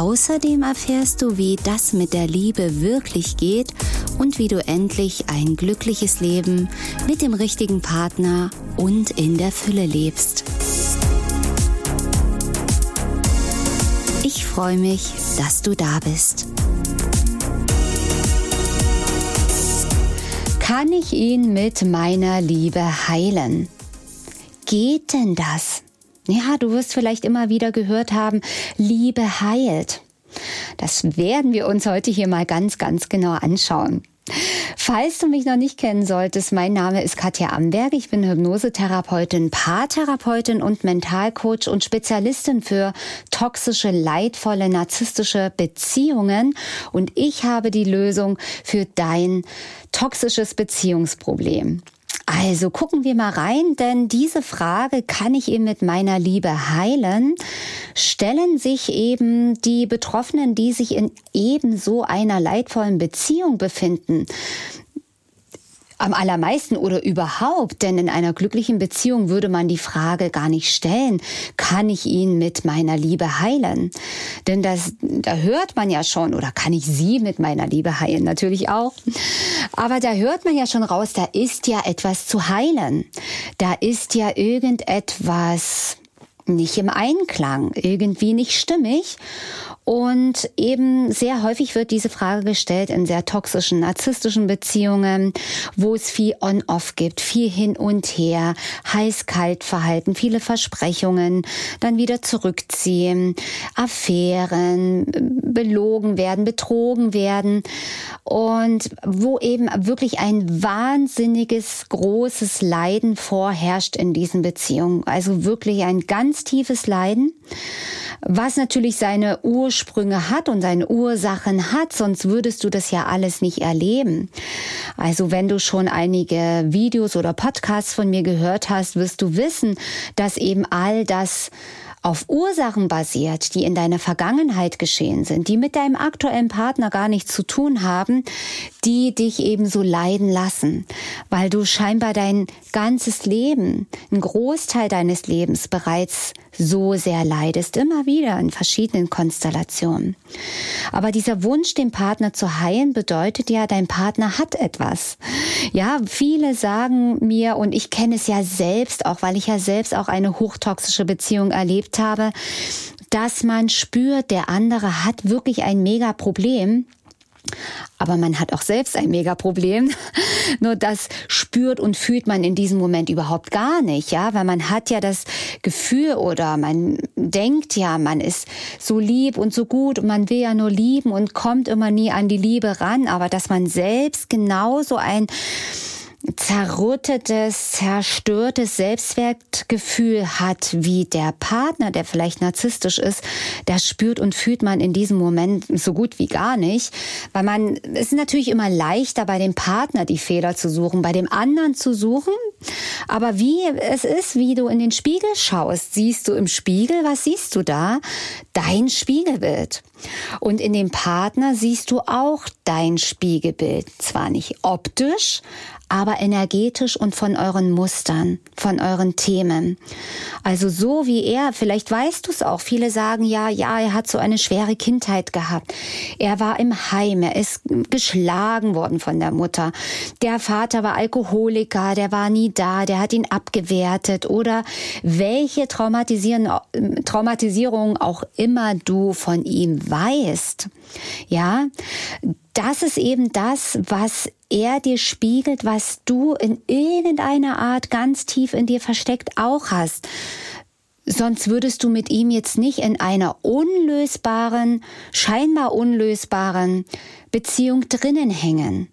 Außerdem erfährst du, wie das mit der Liebe wirklich geht und wie du endlich ein glückliches Leben mit dem richtigen Partner und in der Fülle lebst. Ich freue mich, dass du da bist. Kann ich ihn mit meiner Liebe heilen? Geht denn das? Ja, du wirst vielleicht immer wieder gehört haben, Liebe heilt. Das werden wir uns heute hier mal ganz, ganz genau anschauen. Falls du mich noch nicht kennen solltest, mein Name ist Katja Amberg. Ich bin Hypnosetherapeutin, Paartherapeutin und Mentalcoach und Spezialistin für toxische, leidvolle, narzisstische Beziehungen. Und ich habe die Lösung für dein toxisches Beziehungsproblem. Also gucken wir mal rein, denn diese Frage, kann ich ihn mit meiner Liebe heilen, stellen sich eben die Betroffenen, die sich in ebenso einer leidvollen Beziehung befinden am allermeisten oder überhaupt, denn in einer glücklichen Beziehung würde man die Frage gar nicht stellen, kann ich ihn mit meiner Liebe heilen? Denn das, da hört man ja schon, oder kann ich sie mit meiner Liebe heilen? Natürlich auch. Aber da hört man ja schon raus, da ist ja etwas zu heilen. Da ist ja irgendetwas nicht im Einklang, irgendwie nicht stimmig. Und eben sehr häufig wird diese Frage gestellt in sehr toxischen, narzisstischen Beziehungen, wo es viel On-Off gibt, viel hin und her, heiß-kalt-Verhalten, viele Versprechungen, dann wieder zurückziehen, Affären, belogen werden, betrogen werden und wo eben wirklich ein wahnsinniges, großes Leiden vorherrscht in diesen Beziehungen. Also wirklich ein ganz tiefes Leiden was natürlich seine Ursprünge hat und seine Ursachen hat, sonst würdest du das ja alles nicht erleben. Also wenn du schon einige Videos oder Podcasts von mir gehört hast, wirst du wissen, dass eben all das auf Ursachen basiert, die in deiner Vergangenheit geschehen sind, die mit deinem aktuellen Partner gar nichts zu tun haben, die dich eben so leiden lassen, weil du scheinbar dein ganzes Leben, ein Großteil deines Lebens bereits so sehr leidest, immer wieder in verschiedenen Konstellationen. Aber dieser Wunsch, den Partner zu heilen, bedeutet ja, dein Partner hat etwas. Ja, viele sagen mir, und ich kenne es ja selbst auch, weil ich ja selbst auch eine hochtoxische Beziehung erlebt habe, dass man spürt, der andere hat wirklich ein mega Problem aber man hat auch selbst ein Mega-Problem. Nur das spürt und fühlt man in diesem Moment überhaupt gar nicht, ja, weil man hat ja das Gefühl oder man denkt ja, man ist so lieb und so gut und man will ja nur lieben und kommt immer nie an die Liebe ran, aber dass man selbst genauso ein zerrüttetes, zerstörtes Selbstwertgefühl hat, wie der Partner, der vielleicht narzisstisch ist, das spürt und fühlt man in diesem Moment so gut wie gar nicht, weil man, es ist natürlich immer leichter bei dem Partner die Fehler zu suchen, bei dem anderen zu suchen, aber wie es ist, wie du in den Spiegel schaust, siehst du im Spiegel, was siehst du da? Dein Spiegelbild. Und in dem Partner siehst du auch dein Spiegelbild. Zwar nicht optisch, aber energetisch und von euren Mustern, von euren Themen. Also so wie er, vielleicht weißt du es auch, viele sagen ja, ja, er hat so eine schwere Kindheit gehabt. Er war im Heim, er ist geschlagen worden von der Mutter. Der Vater war Alkoholiker, der war nie da, der hat ihn abgewertet oder welche Traumatisierung auch immer du von ihm weißt. Ja, das ist eben das, was er dir spiegelt, was du in irgendeiner Art ganz tief in dir versteckt auch hast. Sonst würdest du mit ihm jetzt nicht in einer unlösbaren, scheinbar unlösbaren Beziehung drinnen hängen.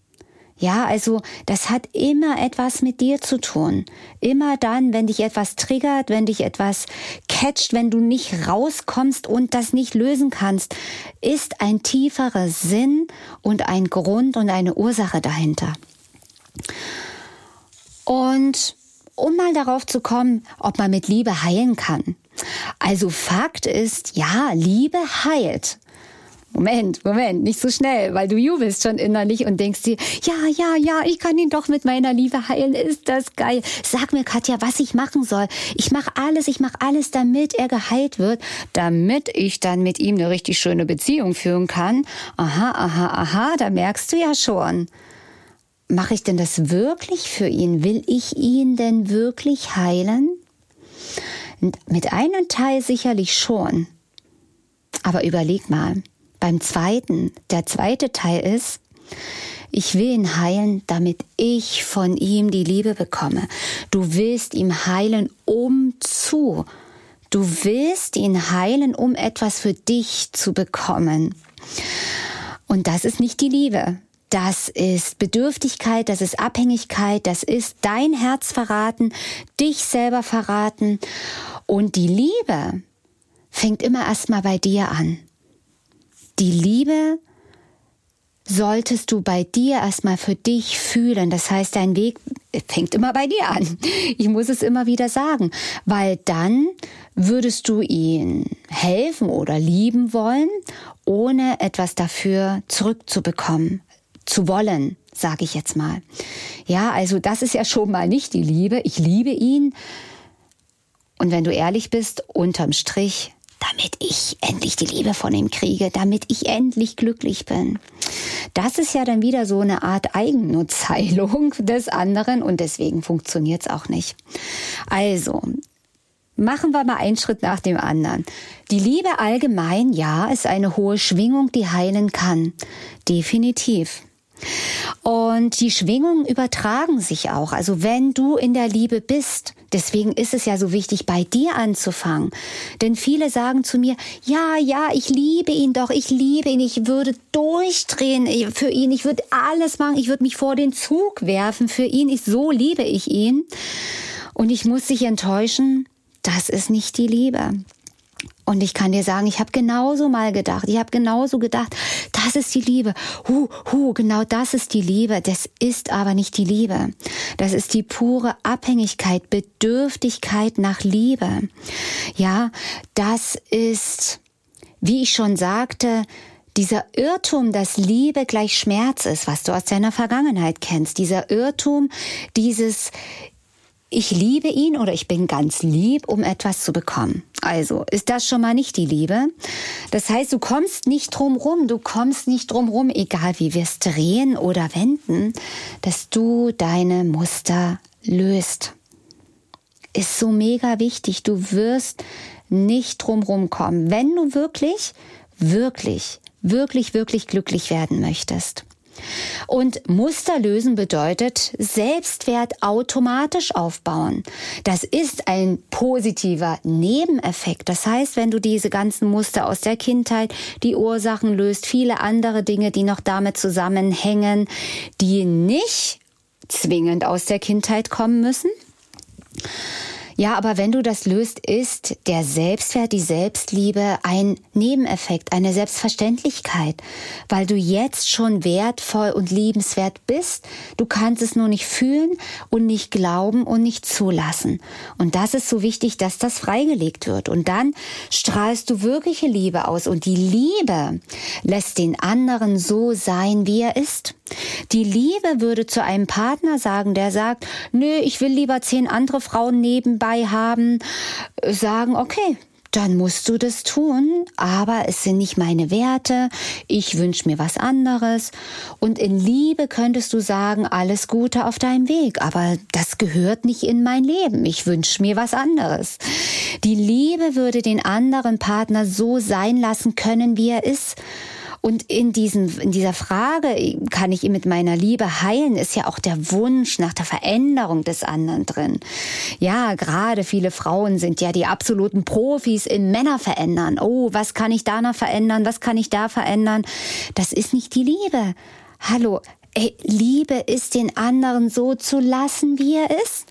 Ja, also das hat immer etwas mit dir zu tun. Immer dann, wenn dich etwas triggert, wenn dich etwas catcht, wenn du nicht rauskommst und das nicht lösen kannst, ist ein tieferer Sinn und ein Grund und eine Ursache dahinter. Und um mal darauf zu kommen, ob man mit Liebe heilen kann. Also Fakt ist, ja, Liebe heilt. Moment, Moment, nicht so schnell, weil du jubelst schon innerlich und denkst dir, ja, ja, ja, ich kann ihn doch mit meiner Liebe heilen. Ist das geil? Sag mir, Katja, was ich machen soll. Ich mache alles, ich mache alles, damit er geheilt wird, damit ich dann mit ihm eine richtig schöne Beziehung führen kann. Aha, aha, aha, da merkst du ja schon. Mache ich denn das wirklich für ihn? Will ich ihn denn wirklich heilen? Mit einem Teil sicherlich schon. Aber überleg mal, beim zweiten, der zweite Teil ist, ich will ihn heilen, damit ich von ihm die Liebe bekomme. Du willst ihn heilen, um zu. Du willst ihn heilen, um etwas für dich zu bekommen. Und das ist nicht die Liebe. Das ist Bedürftigkeit, das ist Abhängigkeit, das ist dein Herz verraten, dich selber verraten. Und die Liebe fängt immer erstmal bei dir an. Die Liebe solltest du bei dir erstmal für dich fühlen. Das heißt, dein Weg fängt immer bei dir an. Ich muss es immer wieder sagen, weil dann würdest du ihn helfen oder lieben wollen, ohne etwas dafür zurückzubekommen, zu wollen, sage ich jetzt mal. Ja, also das ist ja schon mal nicht die Liebe. Ich liebe ihn. Und wenn du ehrlich bist, unterm Strich damit ich endlich die Liebe von ihm kriege, damit ich endlich glücklich bin. Das ist ja dann wieder so eine Art Eigennutzheilung des anderen und deswegen funktioniert es auch nicht. Also, Machen wir mal einen Schritt nach dem anderen. Die Liebe allgemein, ja, ist eine hohe Schwingung, die heilen kann. Definitiv. Und die Schwingungen übertragen sich auch. Also wenn du in der Liebe bist, deswegen ist es ja so wichtig, bei dir anzufangen. Denn viele sagen zu mir, ja, ja, ich liebe ihn doch, ich liebe ihn, ich würde durchdrehen für ihn, ich würde alles machen, ich würde mich vor den Zug werfen für ihn, ich, so liebe ich ihn. Und ich muss dich enttäuschen, das ist nicht die Liebe. Und ich kann dir sagen, ich habe genauso mal gedacht, ich habe genauso gedacht, das ist die Liebe. Hu, hu, genau das ist die Liebe. Das ist aber nicht die Liebe. Das ist die pure Abhängigkeit, Bedürftigkeit nach Liebe. Ja, das ist, wie ich schon sagte, dieser Irrtum, dass Liebe gleich Schmerz ist, was du aus deiner Vergangenheit kennst, dieser Irrtum, dieses ich liebe ihn oder ich bin ganz lieb, um etwas zu bekommen. Also ist das schon mal nicht die Liebe. Das heißt, du kommst nicht drum rum, du kommst nicht drum rum, egal wie wir es drehen oder wenden, dass du deine Muster löst. Ist so mega wichtig. Du wirst nicht drum rumkommen, wenn du wirklich, wirklich, wirklich, wirklich glücklich werden möchtest. Und Muster lösen bedeutet Selbstwert automatisch aufbauen. Das ist ein positiver Nebeneffekt. Das heißt, wenn du diese ganzen Muster aus der Kindheit, die Ursachen löst, viele andere Dinge, die noch damit zusammenhängen, die nicht zwingend aus der Kindheit kommen müssen, ja, aber wenn du das löst, ist der Selbstwert, die Selbstliebe ein Nebeneffekt, eine Selbstverständlichkeit, weil du jetzt schon wertvoll und liebenswert bist. Du kannst es nur nicht fühlen und nicht glauben und nicht zulassen. Und das ist so wichtig, dass das freigelegt wird. Und dann strahlst du wirkliche Liebe aus und die Liebe lässt den anderen so sein, wie er ist. Die Liebe würde zu einem Partner sagen, der sagt, nö, ich will lieber zehn andere Frauen nebenbei haben, sagen, okay, dann musst du das tun, aber es sind nicht meine Werte, ich wünsche mir was anderes. Und in Liebe könntest du sagen, alles Gute auf deinem Weg, aber das gehört nicht in mein Leben, ich wünsche mir was anderes. Die Liebe würde den anderen Partner so sein lassen können, wie er ist. Und in, diesen, in dieser Frage, kann ich ihn mit meiner Liebe heilen, ist ja auch der Wunsch nach der Veränderung des anderen drin. Ja, gerade viele Frauen sind ja die absoluten Profis in Männer verändern. Oh, was kann ich da noch verändern? Was kann ich da verändern? Das ist nicht die Liebe. Hallo, Ey, Liebe ist den anderen so zu lassen, wie er ist.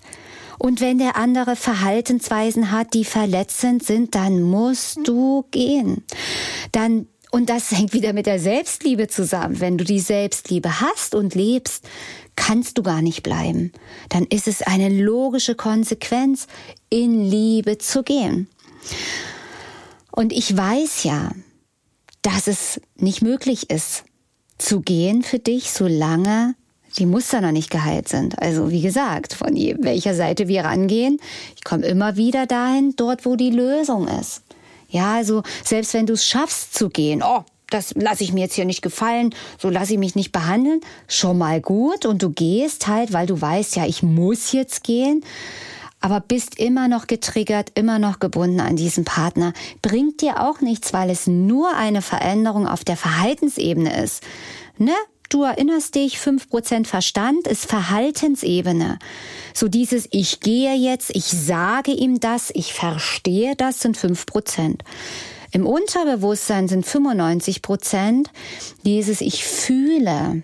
Und wenn der andere Verhaltensweisen hat, die verletzend sind, dann musst du gehen. Dann und das hängt wieder mit der Selbstliebe zusammen. Wenn du die Selbstliebe hast und lebst, kannst du gar nicht bleiben. Dann ist es eine logische Konsequenz, in Liebe zu gehen. Und ich weiß ja, dass es nicht möglich ist, zu gehen für dich, solange die Muster noch nicht geheilt sind. Also wie gesagt, von welcher Seite wir rangehen, ich komme immer wieder dahin, dort wo die Lösung ist. Ja, also selbst wenn du es schaffst zu gehen, oh, das lasse ich mir jetzt hier nicht gefallen, so lasse ich mich nicht behandeln, schon mal gut und du gehst halt, weil du weißt, ja, ich muss jetzt gehen, aber bist immer noch getriggert, immer noch gebunden an diesen Partner, bringt dir auch nichts, weil es nur eine Veränderung auf der Verhaltensebene ist. Ne? Du erinnerst dich, 5% Verstand ist Verhaltensebene. So dieses Ich gehe jetzt, ich sage ihm das, ich verstehe das sind 5%. Im Unterbewusstsein sind 95 Prozent dieses Ich fühle,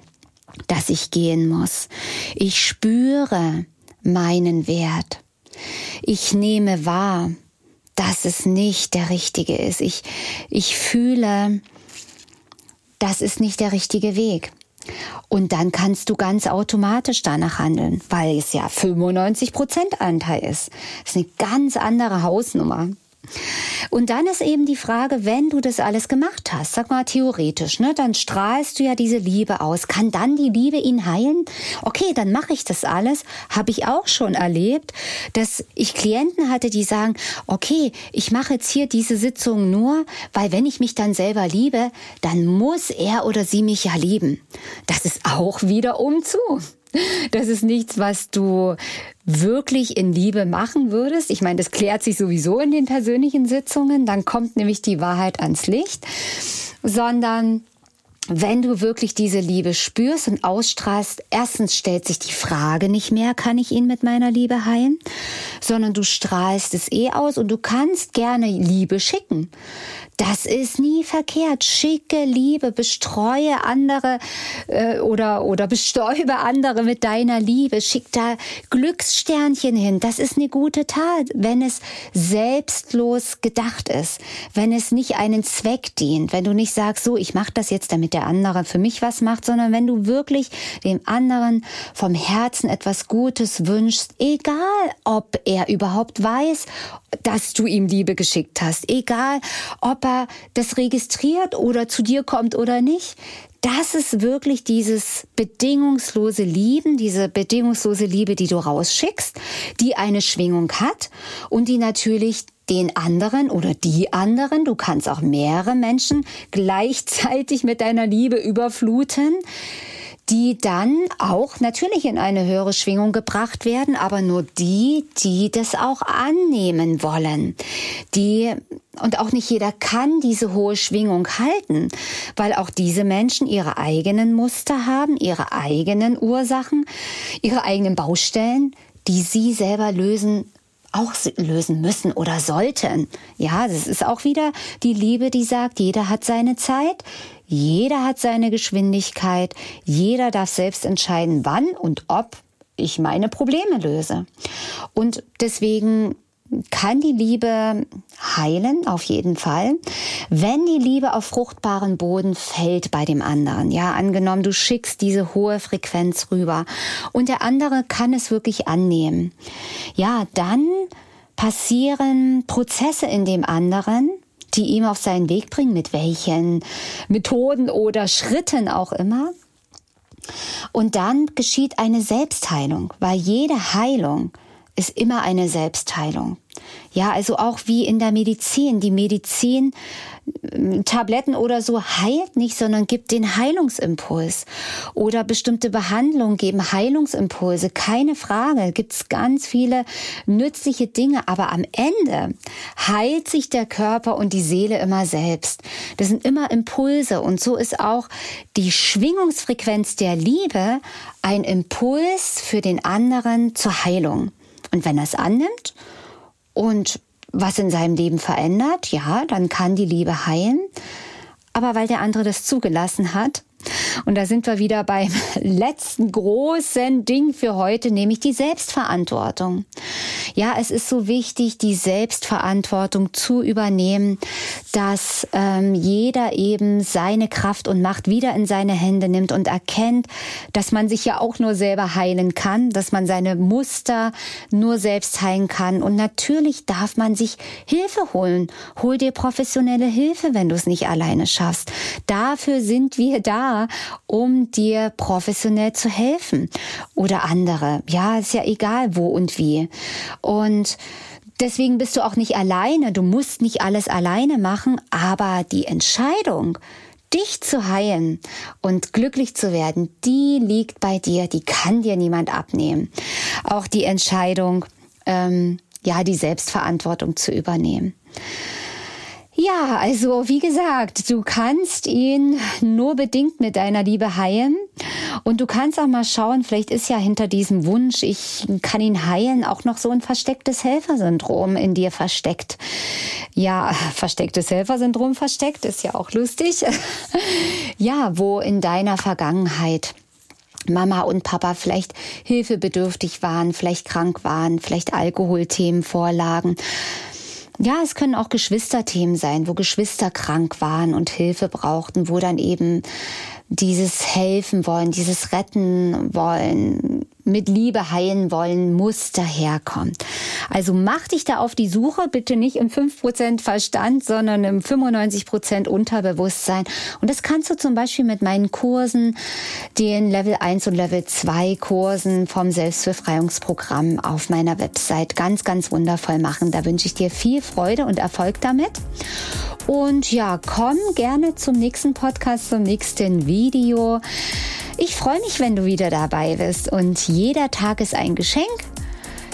dass ich gehen muss. Ich spüre meinen Wert. Ich nehme wahr, dass es nicht der richtige ist. Ich, ich fühle, das ist nicht der richtige Weg. Und dann kannst du ganz automatisch danach handeln, weil es ja 95 Prozent Anteil ist. Das ist eine ganz andere Hausnummer. Und dann ist eben die Frage, wenn du das alles gemacht hast, sag mal theoretisch, ne, dann strahlst du ja diese Liebe aus. Kann dann die Liebe ihn heilen? Okay, dann mache ich das alles. Habe ich auch schon erlebt, dass ich Klienten hatte, die sagen, okay, ich mache jetzt hier diese Sitzung nur, weil wenn ich mich dann selber liebe, dann muss er oder sie mich ja lieben. Das ist auch wiederum zu. Das ist nichts, was du wirklich in Liebe machen würdest. Ich meine, das klärt sich sowieso in den persönlichen Sitzungen. Dann kommt nämlich die Wahrheit ans Licht. Sondern wenn du wirklich diese Liebe spürst und ausstrahlst, erstens stellt sich die Frage nicht mehr, kann ich ihn mit meiner Liebe heilen, sondern du strahlst es eh aus und du kannst gerne Liebe schicken. Das ist nie verkehrt. Schicke Liebe, bestreue andere äh, oder, oder bestäube andere mit deiner Liebe. Schick da Glückssternchen hin. Das ist eine gute Tat, wenn es selbstlos gedacht ist, wenn es nicht einen Zweck dient, wenn du nicht sagst, so, ich mache das jetzt, damit der andere für mich was macht, sondern wenn du wirklich dem anderen vom Herzen etwas Gutes wünschst, egal ob er überhaupt weiß, dass du ihm Liebe geschickt hast, egal ob er das registriert oder zu dir kommt oder nicht. Das ist wirklich dieses bedingungslose Lieben, diese bedingungslose Liebe, die du rausschickst, die eine Schwingung hat und die natürlich den anderen oder die anderen, du kannst auch mehrere Menschen gleichzeitig mit deiner Liebe überfluten, die dann auch natürlich in eine höhere Schwingung gebracht werden, aber nur die, die das auch annehmen wollen. Die, und auch nicht jeder kann diese hohe Schwingung halten, weil auch diese Menschen ihre eigenen Muster haben, ihre eigenen Ursachen, ihre eigenen Baustellen, die sie selber lösen auch lösen müssen oder sollten. Ja, das ist auch wieder die Liebe, die sagt, jeder hat seine Zeit, jeder hat seine Geschwindigkeit, jeder darf selbst entscheiden, wann und ob ich meine Probleme löse. Und deswegen kann die Liebe heilen, auf jeden Fall, wenn die Liebe auf fruchtbaren Boden fällt bei dem anderen. Ja, angenommen, du schickst diese hohe Frequenz rüber und der andere kann es wirklich annehmen. Ja, dann passieren Prozesse in dem anderen, die ihm auf seinen Weg bringen, mit welchen Methoden oder Schritten auch immer. Und dann geschieht eine Selbstheilung, weil jede Heilung ist immer eine Selbstheilung. Ja, also auch wie in der Medizin. Die Medizin Tabletten oder so heilt nicht, sondern gibt den Heilungsimpuls. Oder bestimmte Behandlungen geben Heilungsimpulse. Keine Frage, gibt es ganz viele nützliche Dinge. Aber am Ende heilt sich der Körper und die Seele immer selbst. Das sind immer Impulse. Und so ist auch die Schwingungsfrequenz der Liebe ein Impuls für den anderen zur Heilung. Und wenn er es annimmt und was in seinem Leben verändert, ja, dann kann die Liebe heilen. Aber weil der andere das zugelassen hat Und da sind wir wieder beim letzten großen Ding für heute, nämlich die Selbstverantwortung. Ja, es ist so wichtig, die Selbstverantwortung zu übernehmen, dass ähm, jeder eben seine Kraft und Macht wieder in seine Hände nimmt und erkennt, dass man sich ja auch nur selber heilen kann, dass man seine Muster nur selbst heilen kann. Und natürlich darf man sich Hilfe holen. Hol dir professionelle Hilfe, wenn du es nicht alleine schaffst. Dafür sind wir da, um dir professionell zu helfen. Oder andere. Ja, ist ja egal wo und wie. Und Deswegen bist du auch nicht alleine. Du musst nicht alles alleine machen, aber die Entscheidung, dich zu heilen und glücklich zu werden, die liegt bei dir. Die kann dir niemand abnehmen. Auch die Entscheidung, ähm, ja, die Selbstverantwortung zu übernehmen. Ja, also wie gesagt, du kannst ihn nur bedingt mit deiner Liebe heilen. Und du kannst auch mal schauen, vielleicht ist ja hinter diesem Wunsch, ich kann ihn heilen, auch noch so ein verstecktes Helfersyndrom in dir versteckt. Ja, verstecktes Helfersyndrom versteckt, ist ja auch lustig. ja, wo in deiner Vergangenheit Mama und Papa vielleicht hilfebedürftig waren, vielleicht krank waren, vielleicht Alkoholthemen vorlagen ja, es können auch Geschwisterthemen sein, wo Geschwister krank waren und Hilfe brauchten, wo dann eben dieses helfen wollen, dieses retten wollen, mit Liebe heilen wollen, muss daherkommt. Also mach dich da auf die Suche, bitte nicht im 5% Verstand, sondern im 95% Unterbewusstsein. Und das kannst du zum Beispiel mit meinen Kursen, den Level 1 und Level 2 Kursen vom Selbstbefreiungsprogramm auf meiner Website ganz, ganz wundervoll machen. Da wünsche ich dir viel Freude und Erfolg damit. Und ja, komm gerne zum nächsten Podcast, zum nächsten Video. Ich freue mich, wenn du wieder dabei bist und jeder Tag ist ein Geschenk.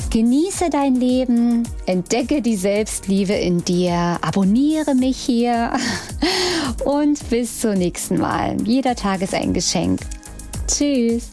Genieße dein Leben, entdecke die Selbstliebe in dir, abonniere mich hier und bis zum nächsten Mal. Jeder Tag ist ein Geschenk. Tschüss.